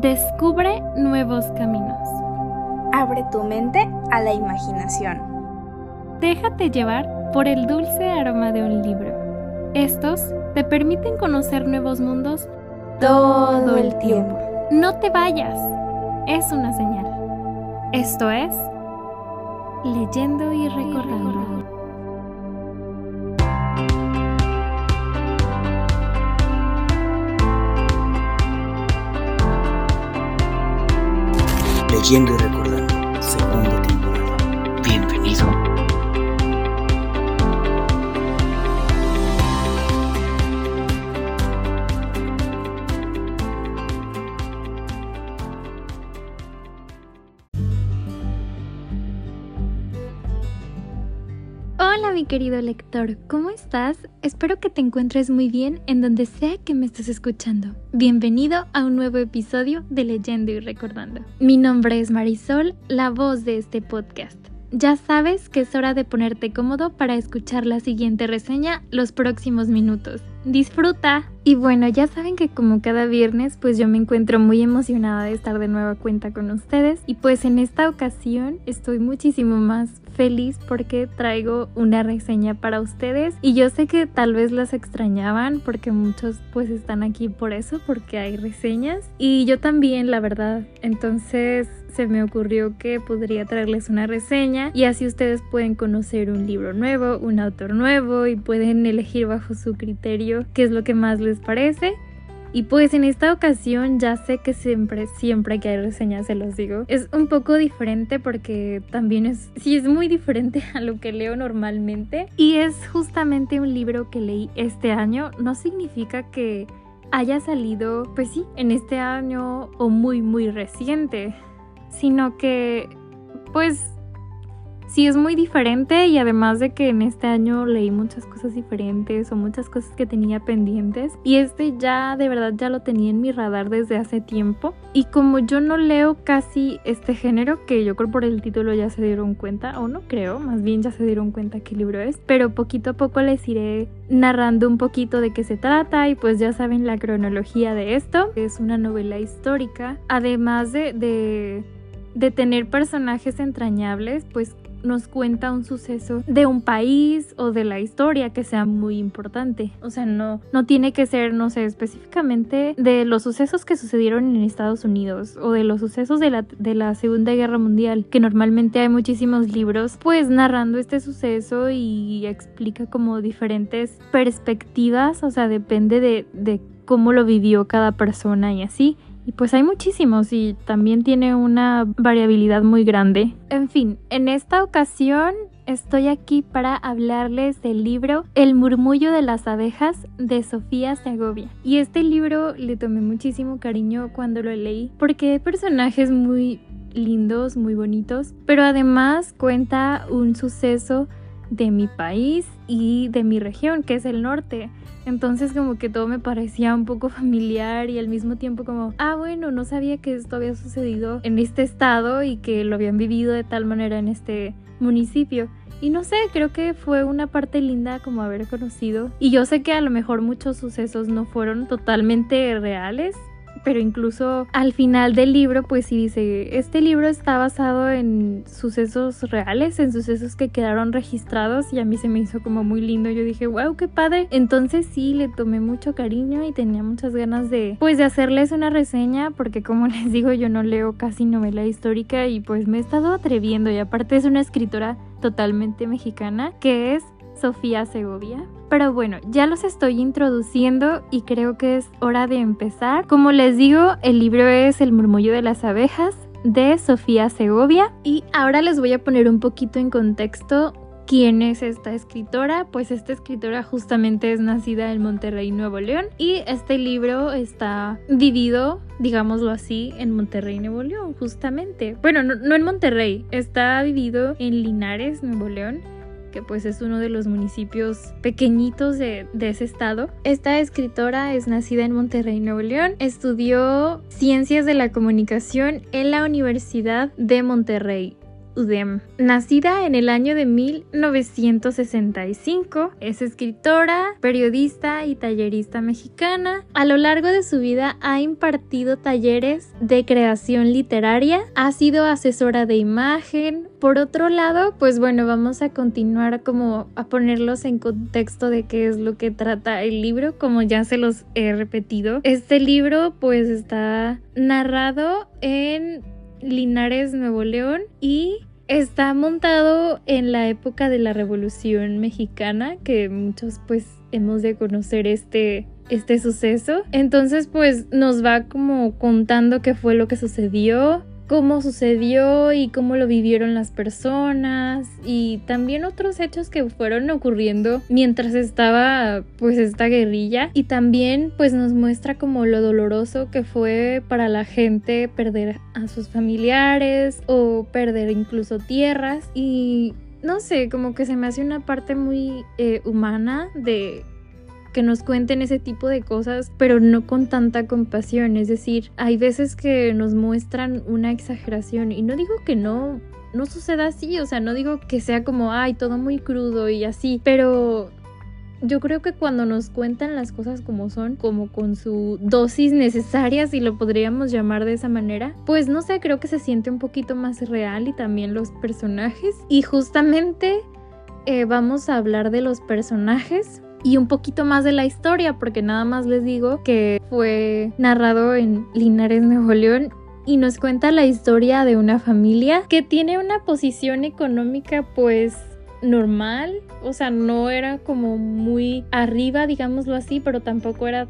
Descubre nuevos caminos. Abre tu mente a la imaginación. Déjate llevar por el dulce aroma de un libro. Estos te permiten conocer nuevos mundos todo el tiempo. No te vayas. Es una señal. Esto es Leyendo y Recordando. Leyendo y Recordando, querido lector, ¿cómo estás? Espero que te encuentres muy bien en donde sea que me estés escuchando. Bienvenido a un nuevo episodio de Leyendo y Recordando. Mi nombre es Marisol, la voz de este podcast. Ya sabes que es hora de ponerte cómodo para escuchar la siguiente reseña los próximos minutos. Disfruta. Y bueno, ya saben que como cada viernes, pues yo me encuentro muy emocionada de estar de nueva cuenta con ustedes. Y pues en esta ocasión estoy muchísimo más feliz porque traigo una reseña para ustedes. Y yo sé que tal vez las extrañaban porque muchos pues están aquí por eso, porque hay reseñas. Y yo también, la verdad. Entonces se me ocurrió que podría traerles una reseña y así ustedes pueden conocer un libro nuevo, un autor nuevo y pueden elegir bajo su criterio qué es lo que más les parece. Y pues en esta ocasión ya sé que siempre, siempre que hay reseñas se los digo. Es un poco diferente porque también es, sí es muy diferente a lo que leo normalmente. Y es justamente un libro que leí este año. No significa que haya salido, pues sí, en este año o muy, muy reciente. Sino que, pues sí es muy diferente y además de que en este año leí muchas cosas diferentes o muchas cosas que tenía pendientes y este ya de verdad ya lo tenía en mi radar desde hace tiempo y como yo no leo casi este género que yo creo por el título ya se dieron cuenta o no creo más bien ya se dieron cuenta qué libro es pero poquito a poco les iré narrando un poquito de qué se trata y pues ya saben la cronología de esto. Es una novela histórica además de, de de tener personajes entrañables, pues nos cuenta un suceso de un país o de la historia que sea muy importante. O sea, no, no tiene que ser, no sé, específicamente de los sucesos que sucedieron en Estados Unidos o de los sucesos de la, de la Segunda Guerra Mundial, que normalmente hay muchísimos libros, pues narrando este suceso y explica como diferentes perspectivas, o sea, depende de, de cómo lo vivió cada persona y así. Y pues hay muchísimos y también tiene una variabilidad muy grande. En fin, en esta ocasión estoy aquí para hablarles del libro El murmullo de las abejas de Sofía Segovia. Y este libro le tomé muchísimo cariño cuando lo leí porque personajes muy lindos, muy bonitos, pero además cuenta un suceso de mi país y de mi región, que es el norte. Entonces como que todo me parecía un poco familiar y al mismo tiempo como, ah bueno, no sabía que esto había sucedido en este estado y que lo habían vivido de tal manera en este municipio. Y no sé, creo que fue una parte linda como haber conocido. Y yo sé que a lo mejor muchos sucesos no fueron totalmente reales, pero incluso al final del libro pues sí dice, este libro está basado en sucesos reales, en sucesos que quedaron registrados y a mí se me hizo como muy lindo, yo dije, wow, qué padre, entonces sí le tomé mucho cariño y tenía muchas ganas de pues de hacerles una reseña porque como les digo yo no leo casi novela histórica y pues me he estado atreviendo. Y aparte es una escritora totalmente mexicana que es Sofía Segovia. Pero bueno, ya los estoy introduciendo y creo que es hora de empezar. Como les digo, el libro es El murmullo de las abejas de Sofía Segovia y ahora les voy a poner un poquito en contexto ¿Quién es esta escritora? Pues esta escritora justamente es nacida en Monterrey, Nuevo León y este libro está dividido, digámoslo así, en Monterrey, Nuevo León, justamente. Bueno, no, no en Monterrey, está dividido en Linares, Nuevo León que pues es uno de los municipios pequeñitos de, de, ese estado. Esta escritora es nacida en Monterrey, Nuevo León. Estudió Ciencias de la Comunicación en la Universidad de Monterrey. Udem. Nacida en el año de 1965, es escritora, periodista y tallerista mexicana. A lo largo de su vida ha impartido talleres de creación literaria, ha sido asesora de imagen. Por otro lado, pues bueno, vamos a continuar como a ponerlos en contexto de qué es lo que trata el libro, como ya se los he repetido. Este libro pues está narrado en Linares, Nuevo León y está montado en la época de la Revolución Mexicana, que muchos pues hemos de conocer este este suceso. Entonces pues nos va como contando qué fue lo que sucedió, cómo sucedió y cómo lo vivieron las personas y también otros hechos que fueron ocurriendo mientras estaba pues esta guerrilla. Y también pues nos muestra como lo doloroso que fue para la gente perder a sus familiares o perder incluso tierras. Y no sé, como que se me hace una parte muy eh, humana de que nos cuenten ese tipo de cosas, pero no con tanta compasión. Es decir, hay veces que nos muestran una exageración y no digo que no no suceda así, o sea, no digo que sea como, ay, todo muy crudo y así, pero yo creo que cuando nos cuentan las cosas como son, como con su dosis necesaria, si lo podríamos llamar de esa manera, pues no sé, creo que se siente un poquito más real y también los personajes. Y justamente eh, vamos a hablar de los personajes y un poquito más de la historia, porque nada más les digo que fue narrado en Linares, Nuevo León y nos cuenta la historia de una familia que tiene una posición económica pues normal, o sea, no era como muy arriba, digámoslo así, pero tampoco era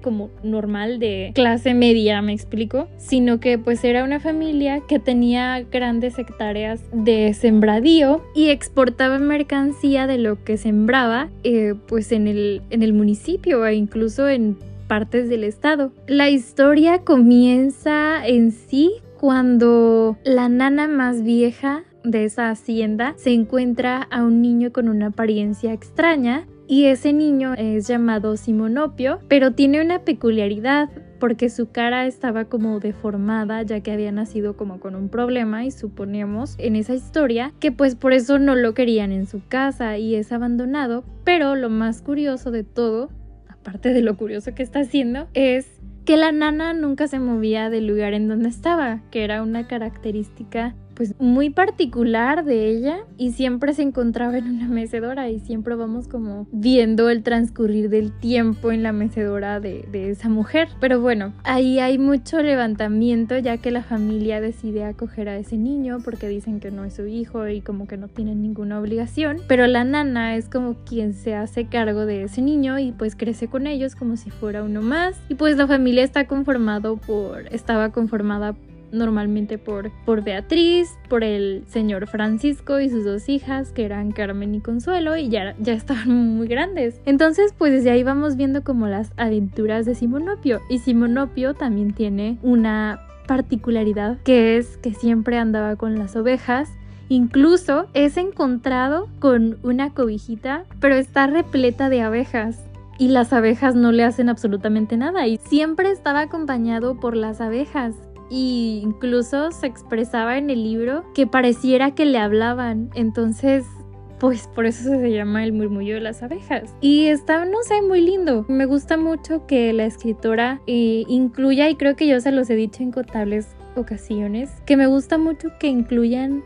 como normal de clase media, me explico, sino que pues era una familia que tenía grandes hectáreas de sembradío y exportaba mercancía de lo que sembraba eh, pues en el, en el municipio e incluso en partes del estado. La historia comienza en sí cuando la nana más vieja de esa hacienda se encuentra a un niño con una apariencia extraña y ese niño es llamado Simonopio, pero tiene una peculiaridad porque su cara estaba como deformada ya que había nacido como con un problema y suponemos en esa historia que pues por eso no lo querían en su casa y es abandonado, pero lo más curioso de todo, aparte de lo curioso que está haciendo, es que la nana nunca se movía del lugar en donde estaba, que era una característica pues muy particular de ella y siempre se encontraba en una mecedora y siempre vamos como viendo el transcurrir del tiempo en la mecedora de, de esa mujer. Pero bueno, ahí hay mucho levantamiento ya que la familia decide acoger a ese niño porque dicen que no es su hijo y como que no tienen ninguna obligación. Pero la nana es como quien se hace cargo de ese niño y pues crece con ellos como si fuera uno más. Y pues la familia está conformado por, estaba conformada normalmente por, por Beatriz, por el señor Francisco y sus dos hijas, que eran Carmen y Consuelo, y ya, ya estaban muy grandes. Entonces, pues desde ahí vamos viendo como las aventuras de Simonopio. Y Simonopio también tiene una particularidad que es que siempre andaba con las ovejas Incluso es encontrado con una cobijita, pero está repleta de abejas. Y las abejas no le hacen absolutamente nada. Y siempre estaba acompañado por las abejas y incluso se expresaba en el libro que pareciera que le hablaban. Entonces, pues por eso se llama el murmullo de las abejas. Y está, no sé, muy lindo. Me gusta mucho que la escritora eh, incluya, y creo que yo se los he dicho en contables ocasiones, que me gusta mucho que incluyan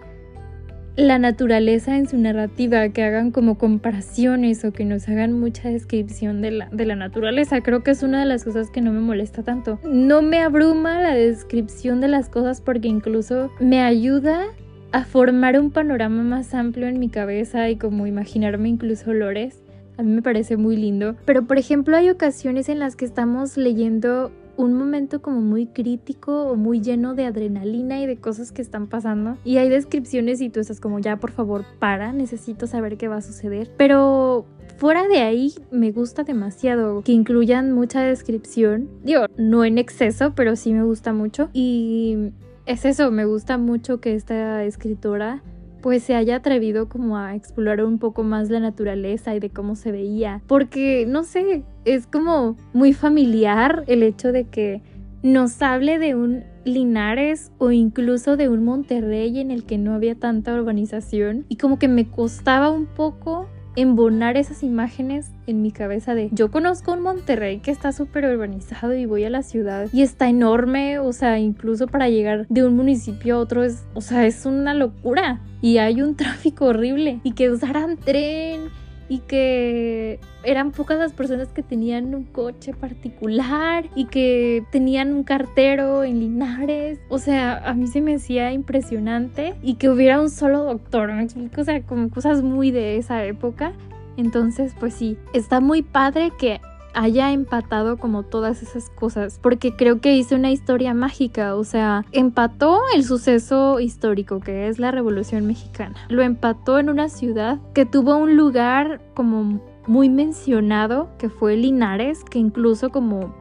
la naturaleza en su narrativa, que hagan como comparaciones o que nos hagan mucha descripción de la, de la naturaleza. Creo que es una de las cosas que no me molesta tanto. No me abruma la descripción de las cosas porque incluso me ayuda a formar un panorama más amplio en mi cabeza y como imaginarme incluso olores. A mí me parece muy lindo. Pero por ejemplo hay ocasiones en las que estamos leyendo un momento como muy crítico o muy lleno de adrenalina y de cosas que están pasando. Y hay descripciones y tú estás como ya por favor para, necesito saber qué va a suceder. Pero fuera de ahí me gusta demasiado que incluyan mucha descripción. Digo, no en exceso, pero sí me gusta mucho. Y es eso, me gusta mucho que esta escritora pues se haya atrevido como a explorar un poco más la naturaleza y de cómo se veía. Porque, no sé, es como muy familiar el hecho de que nos hable de un Linares o incluso de un Monterrey en el que no había tanta urbanización y como que me costaba un poco embonar esas imágenes en mi cabeza de yo conozco un Monterrey que está súper urbanizado y voy a la ciudad y está enorme, o sea, incluso para llegar de un municipio a otro es, o sea, es una locura. Y hay un tráfico horrible y que usaran tren y que eran pocas las personas que tenían un coche particular y que tenían un cartero en Linares. O sea, a mí se me hacía impresionante y que hubiera un solo doctor, ¿me explico? O sea, como cosas muy de esa época. Entonces, pues sí, está muy padre que haya empatado como todas esas cosas, porque creo que hizo una historia mágica, o sea, empató el suceso histórico que es la Revolución Mexicana, lo empató en una ciudad que tuvo un lugar como muy mencionado, que fue Linares, que incluso como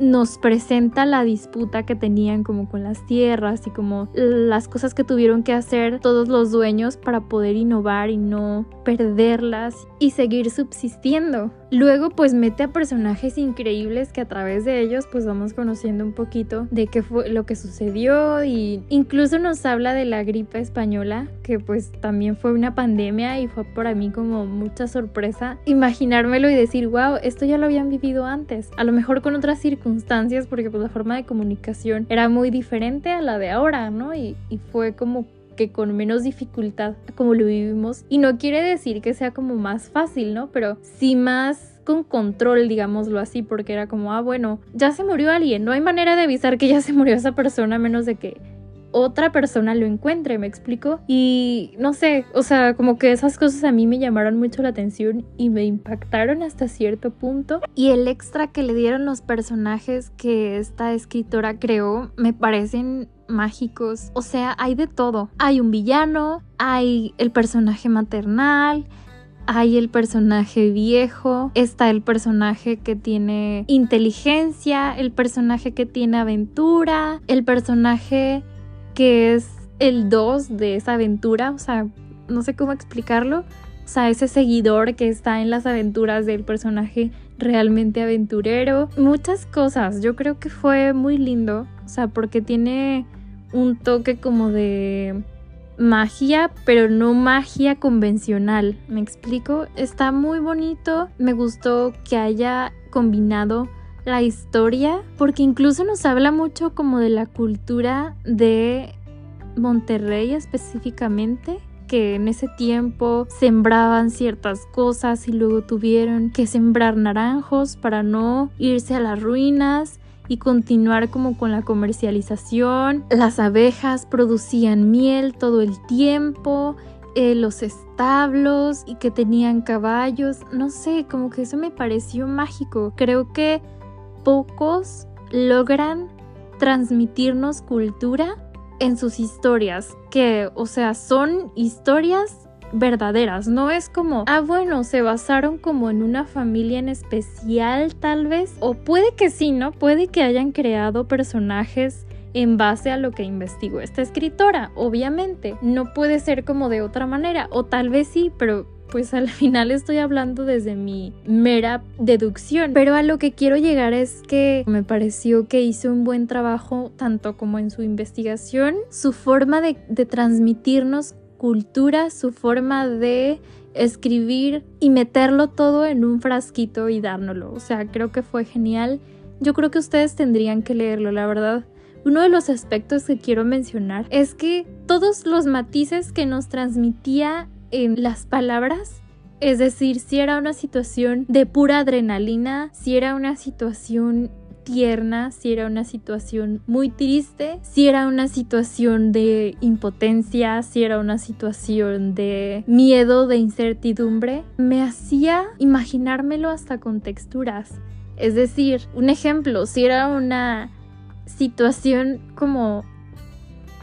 nos presenta la disputa que tenían como con las tierras y como las cosas que tuvieron que hacer todos los dueños para poder innovar y no perderlas y seguir subsistiendo. Luego pues mete a personajes increíbles que a través de ellos pues vamos conociendo un poquito de qué fue lo que sucedió y incluso nos habla de la gripe española que pues también fue una pandemia y fue para mí como mucha sorpresa imaginármelo y decir wow esto ya lo habían vivido antes a lo mejor con otras circunstancias porque pues la forma de comunicación era muy diferente a la de ahora no y, y fue como que con menos dificultad como lo vivimos. Y no quiere decir que sea como más fácil, ¿no? Pero sí más con control, digámoslo así, porque era como, ah, bueno, ya se murió alguien, no hay manera de avisar que ya se murió esa persona a menos de que otra persona lo encuentre, me explico. Y no sé, o sea, como que esas cosas a mí me llamaron mucho la atención y me impactaron hasta cierto punto. Y el extra que le dieron los personajes que esta escritora creó me parecen mágicos. O sea, hay de todo. Hay un villano, hay el personaje maternal, hay el personaje viejo, está el personaje que tiene inteligencia, el personaje que tiene aventura, el personaje que es el 2 de esa aventura, o sea, no sé cómo explicarlo. O sea, ese seguidor que está en las aventuras del personaje realmente aventurero. Muchas cosas. Yo creo que fue muy lindo. O sea, porque tiene un toque como de magia, pero no magia convencional. ¿Me explico? Está muy bonito. Me gustó que haya combinado la historia, porque incluso nos habla mucho como de la cultura de Monterrey específicamente que en ese tiempo sembraban ciertas cosas y luego tuvieron que sembrar naranjos para no irse a las ruinas y continuar como con la comercialización. Las abejas producían miel todo el tiempo, eh, los establos y que tenían caballos, no sé, como que eso me pareció mágico. Creo que pocos logran transmitirnos cultura en sus historias, que, o sea, son historias verdaderas, no es como, ah, bueno, se basaron como en una familia en especial tal vez, o puede que sí, ¿no? Puede que hayan creado personajes en base a lo que investigó esta escritora, obviamente, no puede ser como de otra manera, o tal vez sí, pero pues al final estoy hablando desde mi mera deducción. Pero a lo que quiero llegar es que me pareció que hizo un buen trabajo tanto como en su investigación, su forma de, de transmitirnos cultura, su forma de escribir y meterlo todo en un frasquito y dárnoslo. O sea, creo que fue genial. Yo creo que ustedes tendrían que leerlo, la verdad. Uno de los aspectos que quiero mencionar es que todos los matices que nos transmitía en las palabras es decir, si era una situación de pura adrenalina, si era una situación tierna, si era una situación muy triste, si era una situación de impotencia, si era una situación de miedo, de incertidumbre, me hacía imaginármelo hasta con texturas. Es decir, un ejemplo, si era una situación como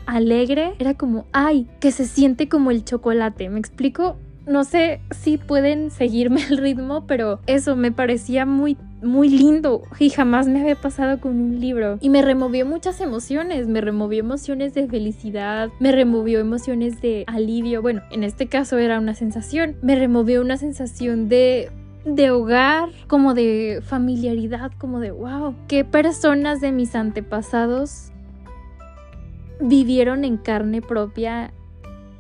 alegre, era como, ay, que se siente como el chocolate, ¿me explico? No sé si pueden seguirme el ritmo, pero eso me parecía muy muy lindo y jamás me había pasado con un libro. Y me removió muchas emociones, me removió emociones de felicidad, me removió emociones de alivio, bueno, en este caso era una sensación, me removió una sensación de de hogar, como de familiaridad, como de wow, qué personas de mis antepasados vivieron en carne propia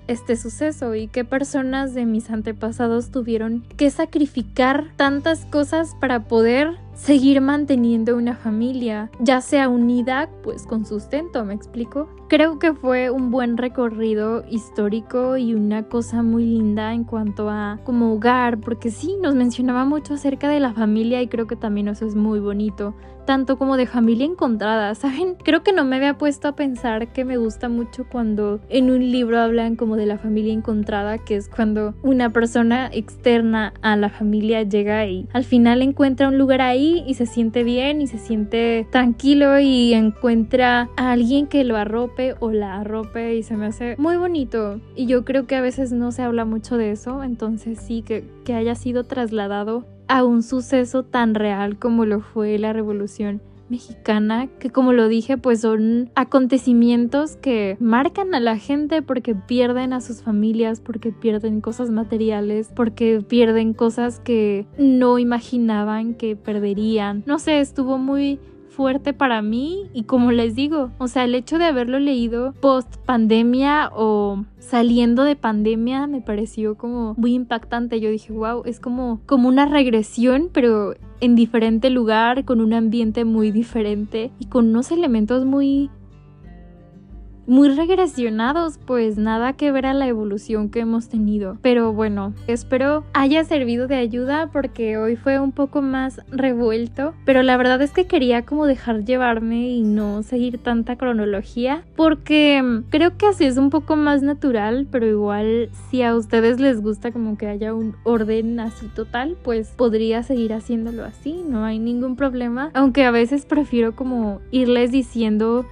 este suceso y qué personas de mis antepasados tuvieron que sacrificar tantas cosas para poder seguir manteniendo una familia, ya sea unida pues con sustento, ¿me explico? Creo que fue un buen recorrido histórico y una cosa muy linda en cuanto a como hogar, porque sí, nos mencionaba mucho acerca de la familia y creo que también eso es muy bonito, tanto como de familia encontrada, ¿saben? Creo que no me había puesto a pensar que me gusta mucho cuando en un libro hablan como de la familia encontrada, que es cuando una persona externa a la familia llega y al final encuentra un lugar ahí y se siente bien y se siente tranquilo y encuentra a alguien que lo arrope o la arrope y se me hace muy bonito. Y yo creo que a veces no se habla mucho de eso, entonces sí que, que haya sido trasladado a un suceso tan real como lo fue la revolución mexicana, que como lo dije, pues son acontecimientos que marcan a la gente porque pierden a sus familias, porque pierden cosas materiales, porque pierden cosas que no imaginaban que perderían. No sé, estuvo muy fuerte para mí y como les digo, o sea, el hecho de haberlo leído post pandemia o saliendo de pandemia me pareció como muy impactante. Yo dije, wow, es como, como una regresión, pero en diferente lugar, con un ambiente muy diferente y con unos elementos muy muy regresionados, pues nada que ver a la evolución que hemos tenido. Pero bueno, espero haya servido de ayuda porque hoy fue un poco más revuelto, pero la verdad es que quería como dejar llevarme y no seguir tanta cronología porque creo que así es un poco más natural, pero igual si a ustedes les gusta como que haya un orden así total, pues podría seguir haciéndolo así, no hay ningún problema, aunque a veces prefiero como irles diciendo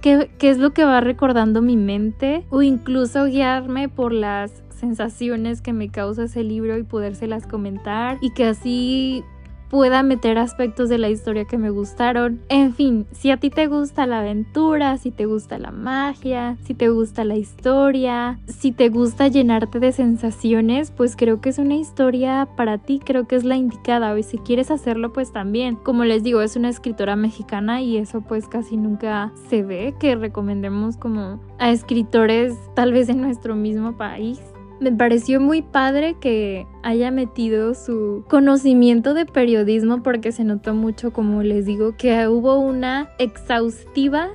qué, es lo que va recordando mi mente o incluso guiarme por las sensaciones que me causa ese libro y podérselas comentar y que así pueda meter aspectos de la historia que me gustaron. En fin, si a ti te gusta la aventura, si te gusta la magia, si te gusta la historia, si te gusta llenarte de sensaciones, pues creo que es una historia para ti, creo que es la indicada. Y si quieres hacerlo, pues también. Como les digo, es una escritora mexicana y eso pues casi nunca se ve que recomendemos como a escritores tal vez en nuestro mismo país. Me pareció muy padre que haya metido su conocimiento de periodismo porque se notó mucho, como les digo, que hubo una exhaustiva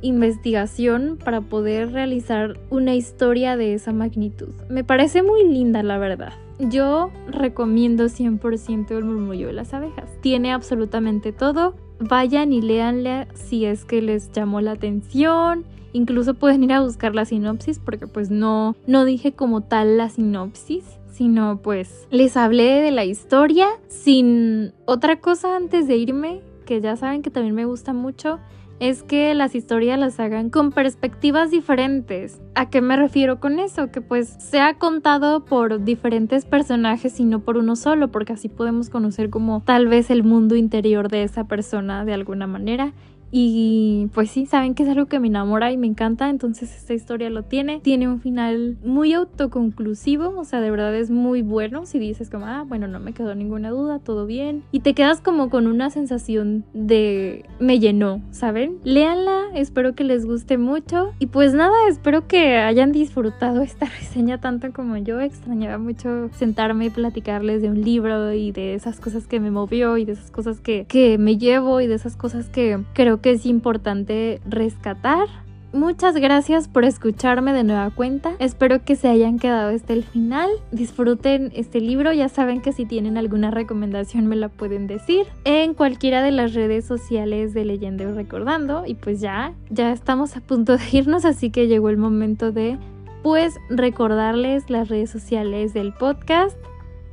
investigación para poder realizar una historia de esa magnitud. Me parece muy linda, la verdad. Yo recomiendo 100% el murmullo de las abejas. Tiene absolutamente todo. Vayan y léanle si es que les llamó la atención Incluso pueden ir a buscar la sinopsis porque pues no, no dije como tal la sinopsis, sino pues les hablé de la historia sin otra cosa antes de irme, que ya saben que también me gusta mucho, es que las historias las hagan con perspectivas diferentes. ¿A qué me refiero con eso? Que pues sea contado por diferentes personajes y no por uno solo, porque así podemos conocer como tal vez el mundo interior de esa persona de alguna manera y pues sí, saben que es algo que me enamora y me encanta, entonces esta historia lo tiene. Tiene un final muy autoconclusivo, o sea, de verdad es muy bueno si dices como, ah, bueno, no me quedó ninguna duda, todo bien. Y te quedas como con una sensación de me llenó, ¿saben? Léanla, espero que les guste mucho. Y pues nada, espero que hayan disfrutado esta reseña tanto como yo. Extrañaba mucho sentarme y platicarles de un libro y de esas cosas que me movió y de esas cosas que, que me llevo y de esas cosas que creo que es importante rescatar. Muchas gracias por escucharme de nueva cuenta. Espero que se hayan quedado hasta el final. Disfruten este libro. Ya saben que si tienen alguna recomendación me la pueden decir en cualquiera de las redes sociales de Leyendo y Recordando. Y pues ya, ya estamos a punto de irnos, así que llegó el momento de pues recordarles las redes sociales del podcast.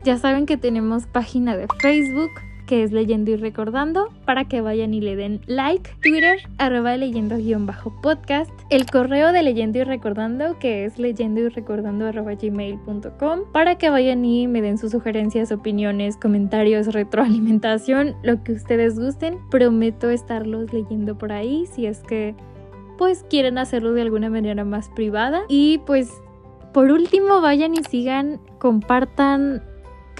Ya saben que tenemos página de Facebook, que es Leyendo y Recordando, para que vayan y le den like. Twitter, arroba leyendo-podcast. El correo de Leyendo y Recordando, que es leyendo y recordando arroba gmail.com, para que vayan y me den sus sugerencias, opiniones, comentarios, retroalimentación, lo que ustedes gusten. Prometo estarlos leyendo por ahí si es que pues quieren hacerlo de alguna manera más privada. Y pues por último vayan y sigan, compartan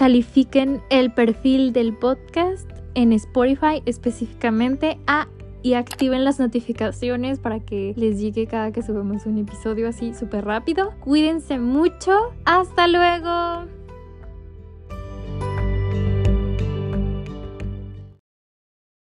califiquen el perfil del podcast en Spotify específicamente a y activen las notificaciones para que les llegue cada que subamos un episodio así súper rápido. Cuídense mucho. Hasta luego.